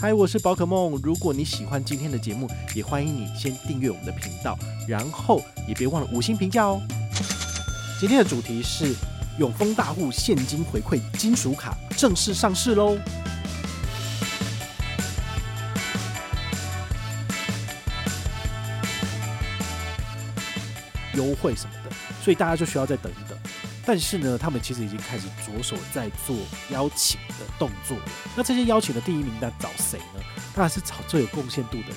嗨，我是宝可梦。如果你喜欢今天的节目，也欢迎你先订阅我们的频道，然后也别忘了五星评价哦。今天的主题是永丰大户现金回馈金属卡正式上市喽，优惠什么的，所以大家就需要再等一等。但是呢，他们其实已经开始着手在做邀请的动作了。那这些邀请的第一名单找谁呢？当然是找最有贡献度的人。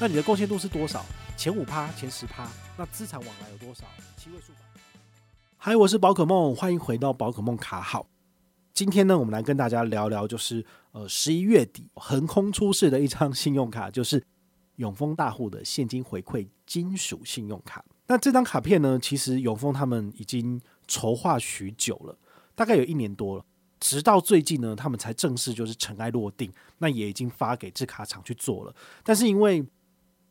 那你的贡献度是多少？前五趴、前十趴？那资产往来有多少？七位数吧。嗨，我是宝可梦，欢迎回到宝可梦卡好。今天呢，我们来跟大家聊聊，就是呃十一月底横空出世的一张信用卡，就是永丰大户的现金回馈金属信用卡。那这张卡片呢，其实永丰他们已经。筹划许久了，大概有一年多了，直到最近呢，他们才正式就是尘埃落定，那也已经发给制卡厂去做了。但是因为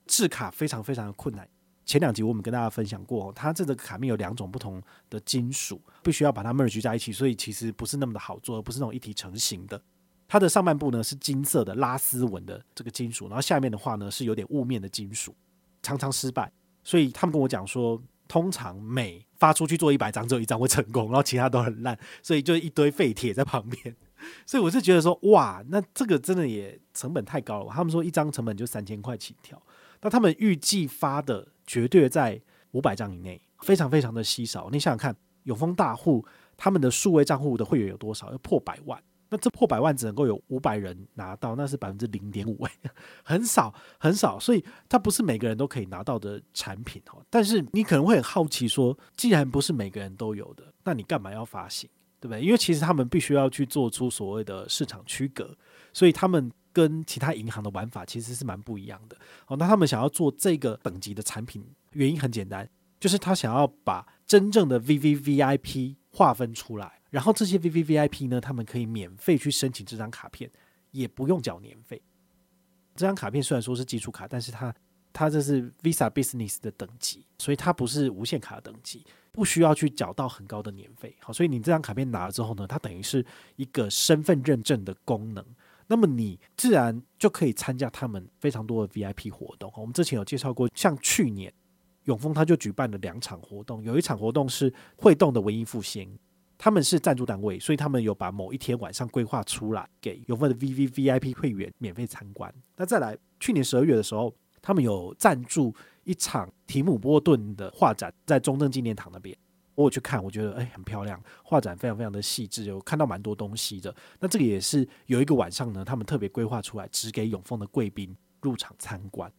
制卡非常非常的困难，前两集我们跟大家分享过，它这个卡面有两种不同的金属，必须要把它 merge 在一起，所以其实不是那么的好做，而不是那种一体成型的。它的上半部呢是金色的拉丝纹的这个金属，然后下面的话呢是有点雾面的金属，常常失败，所以他们跟我讲说。通常每发出去做一百张，只有一张会成功，然后其他都很烂，所以就一堆废铁在旁边。所以我是觉得说，哇，那这个真的也成本太高了。他们说一张成本就三千块起跳，那他们预计发的绝对在五百张以内，非常非常的稀少。你想想看，永丰大户他们的数位账户的会员有多少？要破百万。那这破百万只能够有五百人拿到，那是百分之零点五，很少很少，所以它不是每个人都可以拿到的产品哦。但是你可能会很好奇说，既然不是每个人都有的，那你干嘛要发行，对不对？因为其实他们必须要去做出所谓的市场区隔，所以他们跟其他银行的玩法其实是蛮不一样的。哦，那他们想要做这个等级的产品，原因很简单，就是他想要把真正的 VVVIP 划分出来。然后这些 VVVIP 呢，他们可以免费去申请这张卡片，也不用缴年费。这张卡片虽然说是基础卡，但是它它这是 Visa Business 的等级，所以它不是无限卡的等级，不需要去缴到很高的年费。好，所以你这张卡片拿了之后呢，它等于是一个身份认证的功能，那么你自然就可以参加他们非常多的 VIP 活动。我们之前有介绍过，像去年永丰他就举办了两场活动，有一场活动是会动的文艺复兴。他们是赞助单位，所以他们有把某一天晚上规划出来给永丰的 VVVIP 会员免费参观。那再来，去年十二月的时候，他们有赞助一场提姆波顿的画展，在中正纪念堂那边，我有去看，我觉得哎很漂亮，画展非常非常的细致，有看到蛮多东西的。那这个也是有一个晚上呢，他们特别规划出来，只给永丰的贵宾入场参观。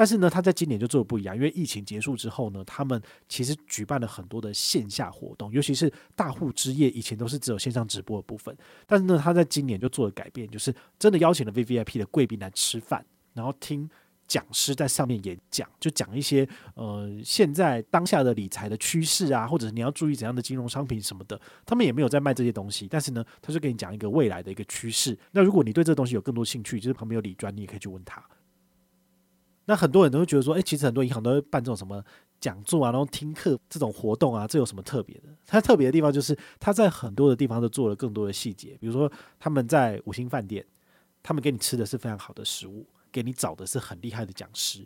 但是呢，他在今年就做的不一样，因为疫情结束之后呢，他们其实举办了很多的线下活动，尤其是大户之夜，以前都是只有线上直播的部分。但是呢，他在今年就做了改变，就是真的邀请了 VVIP 的贵宾来吃饭，然后听讲师在上面演讲，就讲一些呃现在当下的理财的趋势啊，或者是你要注意怎样的金融商品什么的。他们也没有在卖这些东西，但是呢，他就给你讲一个未来的一个趋势。那如果你对这东西有更多兴趣，就是旁边有理专，你也可以去问他。那很多人都会觉得说，哎，其实很多银行都会办这种什么讲座啊，然后听课这种活动啊，这有什么特别的？它特别的地方就是，它在很多的地方都做了更多的细节，比如说他们在五星饭店，他们给你吃的是非常好的食物，给你找的是很厉害的讲师，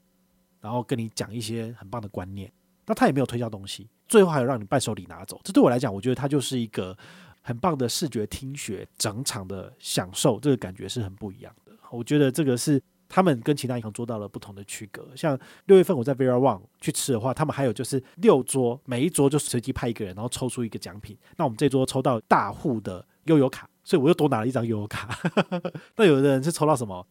然后跟你讲一些很棒的观念。那他也没有推销东西，最后还有让你伴手礼拿走。这对我来讲，我觉得它就是一个很棒的视觉听觉，整场的享受，这个感觉是很不一样的。我觉得这个是。他们跟其他银行做到了不同的区隔。像六月份我在 Vera One 去吃的话，他们还有就是六桌，每一桌就随机派一个人，然后抽出一个奖品。那我们这桌抽到大户的悠游卡，所以我又多拿了一张悠游卡。那有的人是抽到什么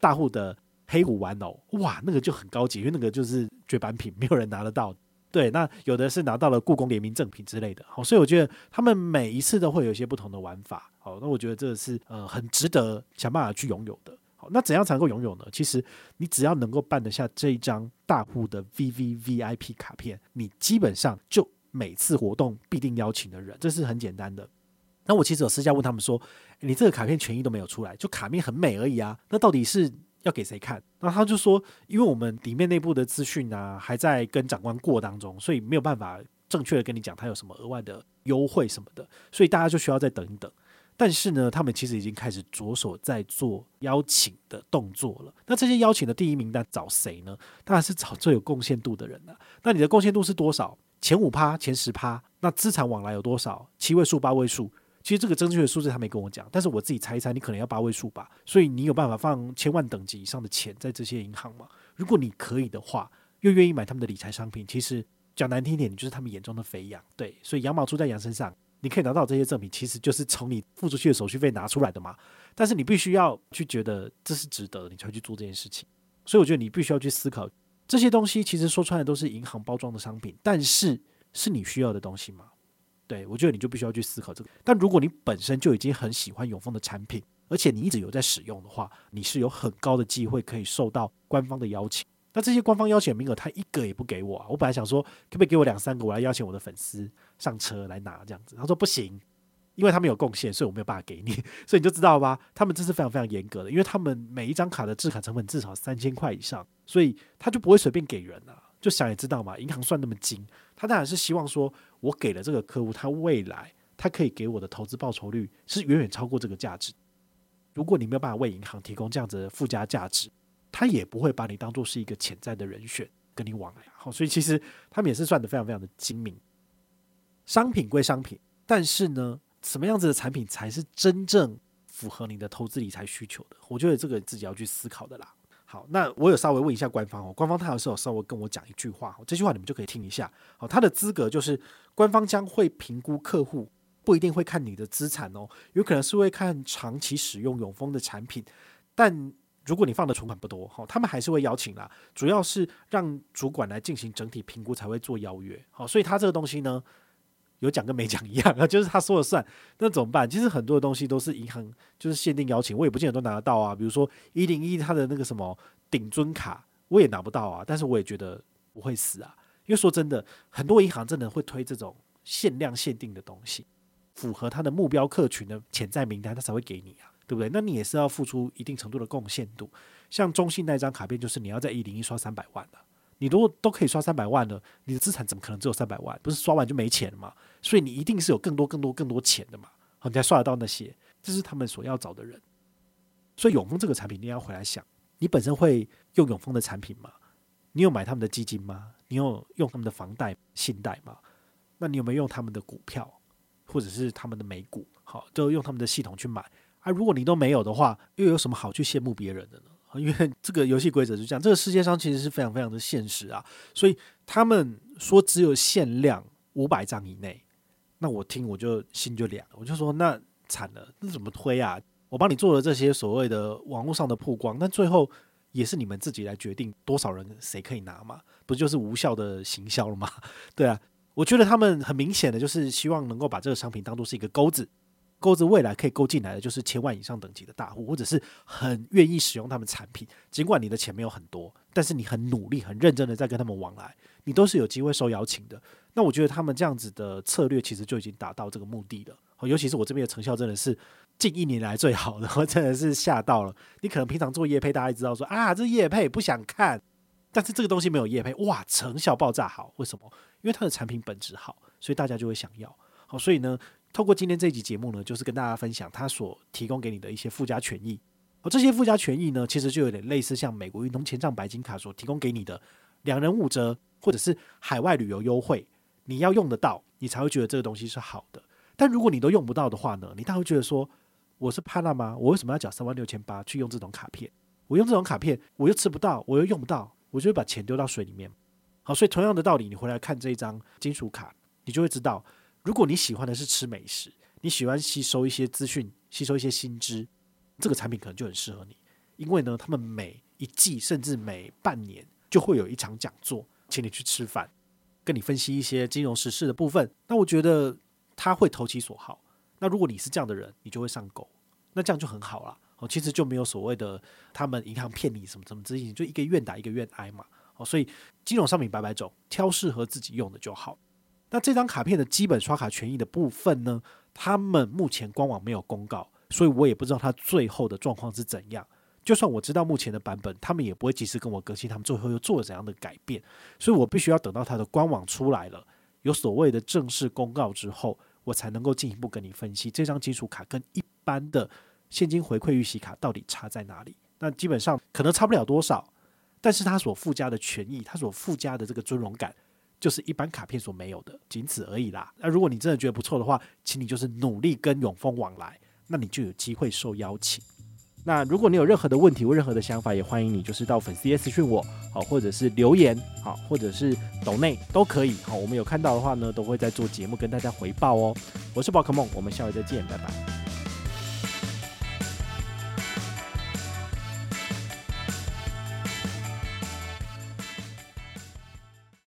大户的黑虎玩偶，哇，那个就很高级，因为那个就是绝版品，没有人拿得到。对，那有的是拿到了故宫联名赠品之类的。好，所以我觉得他们每一次都会有一些不同的玩法。好，那我觉得这是呃很值得想办法去拥有的。那怎样才能够拥有呢？其实你只要能够办得下这一张大户的 VVVIP 卡片，你基本上就每次活动必定邀请的人，这是很简单的。那我其实有私下问他们说，你这个卡片权益都没有出来，就卡面很美而已啊，那到底是要给谁看？那他就说，因为我们里面内部的资讯啊还在跟长官过当中，所以没有办法正确的跟你讲他有什么额外的优惠什么的，所以大家就需要再等一等。但是呢，他们其实已经开始着手在做邀请的动作了。那这些邀请的第一名单找谁呢？当然是找最有贡献度的人了。那你的贡献度是多少？前五趴、前十趴？那资产往来有多少？七位数、八位数？其实这个正确的数字他没跟我讲，但是我自己猜一猜，你可能要八位数吧。所以你有办法放千万等级以上的钱在这些银行吗？如果你可以的话，又愿意买他们的理财商品，其实讲难听一点，你就是他们眼中的肥羊。对，所以羊毛出在羊身上。你可以拿到这些赠品，其实就是从你付出去的手续费拿出来的嘛。但是你必须要去觉得这是值得，你才会去做这件事情。所以我觉得你必须要去思考这些东西，其实说出来都是银行包装的商品，但是是你需要的东西吗？对，我觉得你就必须要去思考这个。但如果你本身就已经很喜欢永丰的产品，而且你一直有在使用的话，你是有很高的机会可以受到官方的邀请。那这些官方邀请名额，他一个也不给我啊！我本来想说，可不可以给我两三个，我来邀请我的粉丝上车来拿这样子。他说不行，因为他们有贡献，所以我没有办法给你。所以你就知道吧，他们这是非常非常严格的，因为他们每一张卡的制卡成本至少三千块以上，所以他就不会随便给人啊。就想也知道嘛，银行算那么精，他当然是希望说我给了这个客户，他未来他可以给我的投资报酬率是远远超过这个价值。如果你没有办法为银行提供这样子的附加价值，他也不会把你当做是一个潜在的人选跟你往来，好，所以其实他们也是算得非常非常的精明。商品归商品，但是呢，什么样子的产品才是真正符合你的投资理财需求的？我觉得这个自己要去思考的啦。好，那我有稍微问一下官方哦，官方他有时候稍微跟我讲一句话，这句话你们就可以听一下。好，他的资格就是官方将会评估客户，不一定会看你的资产哦，有可能是会看长期使用永丰的产品，但。如果你放的存款不多，好，他们还是会邀请啦。主要是让主管来进行整体评估才会做邀约，好，所以他这个东西呢，有讲跟没讲一样啊，就是他说了算。那怎么办？其实很多的东西都是银行就是限定邀请，我也不见得都拿得到啊。比如说一零一他的那个什么顶尊卡，我也拿不到啊。但是我也觉得不会死啊，因为说真的，很多银行真的会推这种限量限定的东西，符合他的目标客群的潜在名单，他才会给你啊。对不对？那你也是要付出一定程度的贡献度。像中信那张卡片，就是你要在一零一刷三百万的。你如果都可以刷三百万了，你的资产怎么可能只有三百万？不是刷完就没钱了吗？所以你一定是有更多、更多、更多钱的嘛。好，你才刷得到那些，这是他们所要找的人。所以永丰这个产品，你要回来想，你本身会用永丰的产品吗？你有买他们的基金吗？你有用他们的房贷、信贷吗？那你有没有用他们的股票，或者是他们的美股？好，就用他们的系统去买。啊，如果你都没有的话，又有什么好去羡慕别人的呢？因为 这个游戏规则是这样，这个世界上其实是非常非常的现实啊。所以他们说只有限量五百张以内，那我听我就心就凉了，我就说那惨了，那怎么推啊？我帮你做了这些所谓的网络上的曝光，但最后也是你们自己来决定多少人谁可以拿嘛？不就是无效的行销了吗？对啊，我觉得他们很明显的就是希望能够把这个商品当做是一个钩子。钩子未来可以勾进来的就是千万以上等级的大户，或者是很愿意使用他们产品。尽管你的钱没有很多，但是你很努力、很认真的在跟他们往来，你都是有机会受邀请的。那我觉得他们这样子的策略其实就已经达到这个目的了。尤其是我这边的成效真的是近一年来最好的，我真的是吓到了。你可能平常做业配，大家知道说啊，这业配不想看，但是这个东西没有业配，哇，成效爆炸好。为什么？因为它的产品本质好，所以大家就会想要。好，所以呢。透过今天这一集节目呢，就是跟大家分享他所提供给你的一些附加权益。而这些附加权益呢，其实就有点类似像美国运通千账白金卡所提供给你的两人五折，或者是海外旅游优惠。你要用得到，你才会觉得这个东西是好的。但如果你都用不到的话呢，你大会觉得说，我是潘娜吗？我为什么要缴三万六千八去用这种卡片？我用这种卡片，我又吃不到，我又用不到，我就会把钱丢到水里面。好，所以同样的道理，你回来看这一张金属卡，你就会知道。如果你喜欢的是吃美食，你喜欢吸收一些资讯，吸收一些新知，这个产品可能就很适合你。因为呢，他们每一季甚至每半年就会有一场讲座，请你去吃饭，跟你分析一些金融时事的部分。那我觉得他会投其所好。那如果你是这样的人，你就会上钩，那这样就很好了。哦，其实就没有所谓的他们银行骗你什么什么之类，就一个愿打一个愿挨嘛。哦，所以金融商品百百种，挑适合自己用的就好。那这张卡片的基本刷卡权益的部分呢，他们目前官网没有公告，所以我也不知道它最后的状况是怎样。就算我知道目前的版本，他们也不会及时跟我更新，他们最后又做了怎样的改变。所以我必须要等到它的官网出来了，有所谓的正式公告之后，我才能够进一步跟你分析这张金属卡跟一般的现金回馈预习卡到底差在哪里。那基本上可能差不了多少，但是它所附加的权益，它所附加的这个尊荣感，就是一般卡片所没有的，仅此而已啦。那如果你真的觉得不错的话，请你就是努力跟永丰往来，那你就有机会受邀请。那如果你有任何的问题或任何的想法，也欢迎你就是到粉丝页私讯我，好，或者是留言，好，或者是抖内都可以，好，我们有看到的话呢，都会在做节目跟大家回报哦。我是宝可梦，我们下回再见，拜拜。